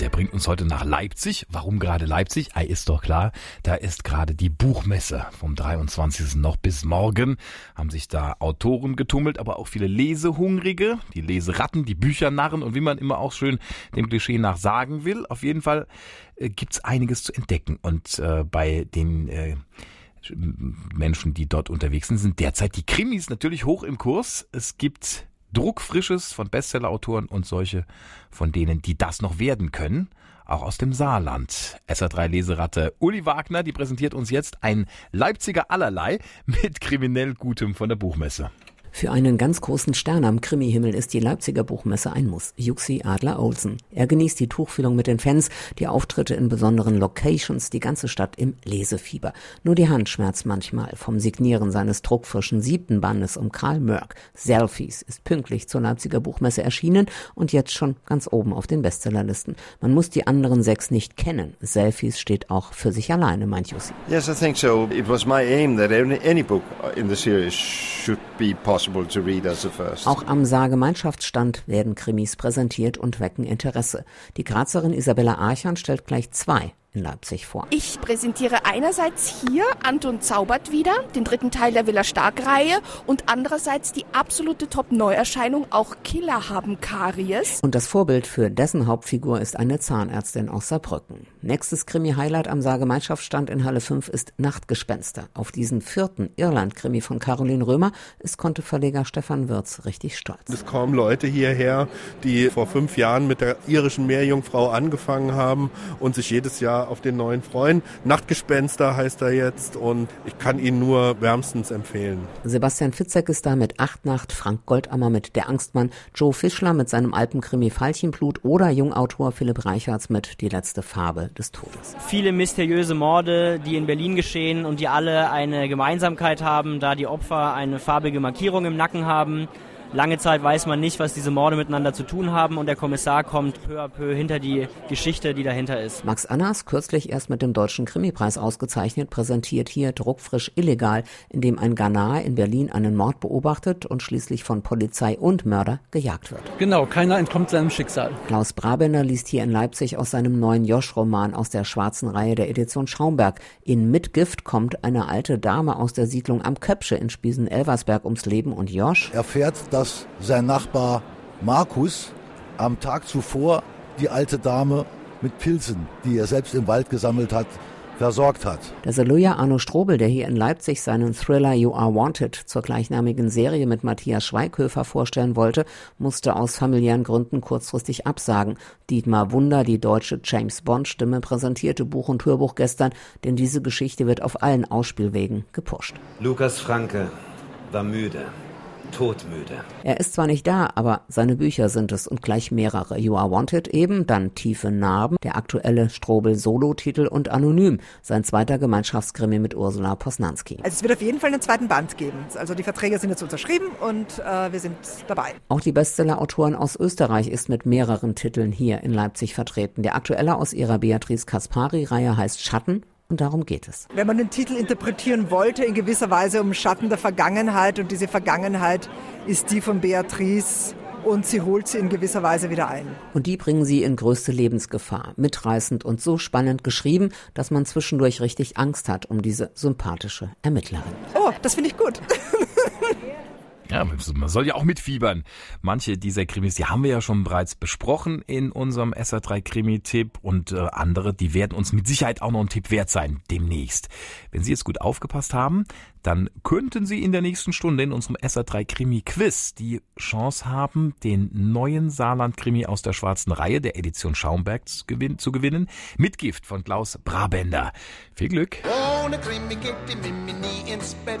Der bringt uns heute nach Leipzig. Warum gerade Leipzig? Ah, ist doch klar. Da ist gerade die Buchmesse vom 23. noch bis morgen. Haben sich da Autoren getummelt, aber auch viele Lesehungrige, die Leseratten, die Büchernarren und wie man immer auch schön dem Klischee nach sagen will. Auf jeden Fall äh, gibt's einiges zu entdecken. Und äh, bei den äh, Menschen, die dort unterwegs sind, sind derzeit die Krimis natürlich hoch im Kurs. Es gibt Druckfrisches von Bestsellerautoren und solche von denen, die das noch werden können, auch aus dem Saarland. SA3 Leseratte Uli Wagner, die präsentiert uns jetzt ein Leipziger Allerlei mit kriminell Gutem von der Buchmesse. Für einen ganz großen Stern am Krimihimmel ist die Leipziger Buchmesse ein Muss. Juxi Adler Olsen. Er genießt die Tuchfühlung mit den Fans, die Auftritte in besonderen Locations, die ganze Stadt im Lesefieber. Nur die Hand schmerzt manchmal vom Signieren seines druckfrischen siebten Bandes um Karl Mörk. Selfies ist pünktlich zur Leipziger Buchmesse erschienen und jetzt schon ganz oben auf den Bestsellerlisten. Man muss die anderen sechs nicht kennen. Selfies steht auch für sich alleine, meint Jussi. Yes, I think so. It was my aim that any book in the series should be possible Auch am Saargemeinschaftsstand werden Krimis präsentiert und wecken Interesse. Die Grazerin Isabella Archan stellt gleich zwei in Leipzig vor. Ich präsentiere einerseits hier Anton Zaubert wieder, den dritten Teil der Villa Stark-Reihe und andererseits die absolute Top-Neuerscheinung, auch Killer haben Karies. Und das Vorbild für dessen Hauptfigur ist eine Zahnärztin aus Saarbrücken. Nächstes Krimi-Highlight am Saargemeinschaftsstand in Halle 5 ist Nachtgespenster. Auf diesen vierten Irland-Krimi von Caroline Römer ist Konteverleger Stefan Wirz richtig stolz. Es kommen Leute hierher, die vor fünf Jahren mit der irischen Meerjungfrau angefangen haben und sich jedes Jahr auf den neuen freuen. Nachtgespenster heißt er jetzt und ich kann ihn nur wärmstens empfehlen. Sebastian Fitzek ist da mit Achtnacht, Frank Goldammer mit Der Angstmann, Joe Fischler mit seinem Alpenkrimi Veilchenblut oder Jungautor Philipp Reichards mit Die letzte Farbe des Todes. Viele mysteriöse Morde, die in Berlin geschehen und die alle eine Gemeinsamkeit haben, da die Opfer eine farbige Markierung im Nacken haben. Lange Zeit weiß man nicht, was diese Morde miteinander zu tun haben und der Kommissar kommt peu à peu hinter die Geschichte, die dahinter ist. Max Annas, kürzlich erst mit dem Deutschen Krimipreis ausgezeichnet, präsentiert hier druckfrisch illegal, indem ein Ghanaer in Berlin einen Mord beobachtet und schließlich von Polizei und Mörder gejagt wird. Genau, keiner entkommt seinem Schicksal. Klaus Brabender liest hier in Leipzig aus seinem neuen Josch-Roman aus der schwarzen Reihe der Edition Schaumberg. In Mitgift kommt eine alte Dame aus der Siedlung am Köpsche in Spiesen-Elversberg ums Leben und Josch erfährt, dass dass sein Nachbar Markus am Tag zuvor die alte Dame mit Pilzen, die er selbst im Wald gesammelt hat, versorgt hat. Der Saluja Arno Strobel, der hier in Leipzig seinen Thriller You Are Wanted zur gleichnamigen Serie mit Matthias Schweighöfer vorstellen wollte, musste aus familiären Gründen kurzfristig absagen. Dietmar Wunder, die deutsche James Bond Stimme, präsentierte Buch und Hörbuch gestern, denn diese Geschichte wird auf allen Ausspielwegen gepusht. Lukas Franke war müde todmüde. Er ist zwar nicht da, aber seine Bücher sind es und gleich mehrere. You Are Wanted eben, dann Tiefe Narben, der aktuelle Strobel-Solo-Titel und Anonym, sein zweiter Gemeinschaftskrimi mit Ursula Posnanski. Also es wird auf jeden Fall einen zweiten Band geben. Also die Verträge sind jetzt unterschrieben und äh, wir sind dabei. Auch die Bestseller-Autorin aus Österreich ist mit mehreren Titeln hier in Leipzig vertreten. Der aktuelle aus ihrer Beatrice Kaspari-Reihe heißt Schatten und darum geht es. Wenn man den Titel interpretieren wollte, in gewisser Weise um Schatten der Vergangenheit und diese Vergangenheit ist die von Beatrice und sie holt sie in gewisser Weise wieder ein. Und die bringen sie in größte Lebensgefahr. Mitreißend und so spannend geschrieben, dass man zwischendurch richtig Angst hat um diese sympathische Ermittlerin. Oh, das finde ich gut. Ja, man soll ja auch mitfiebern. Manche dieser Krimis, die haben wir ja schon bereits besprochen in unserem SA3 Krimi-Tipp und äh, andere, die werden uns mit Sicherheit auch noch ein Tipp wert sein demnächst. Wenn Sie jetzt gut aufgepasst haben, dann könnten Sie in der nächsten Stunde in unserem SA3 Krimi-Quiz die Chance haben, den neuen Saarland-Krimi aus der schwarzen Reihe der Edition Schaumberg zu gewinnen. Mitgift von Klaus Brabender. Viel Glück! Ohne Krimi geht die Mimi nie ins Bett.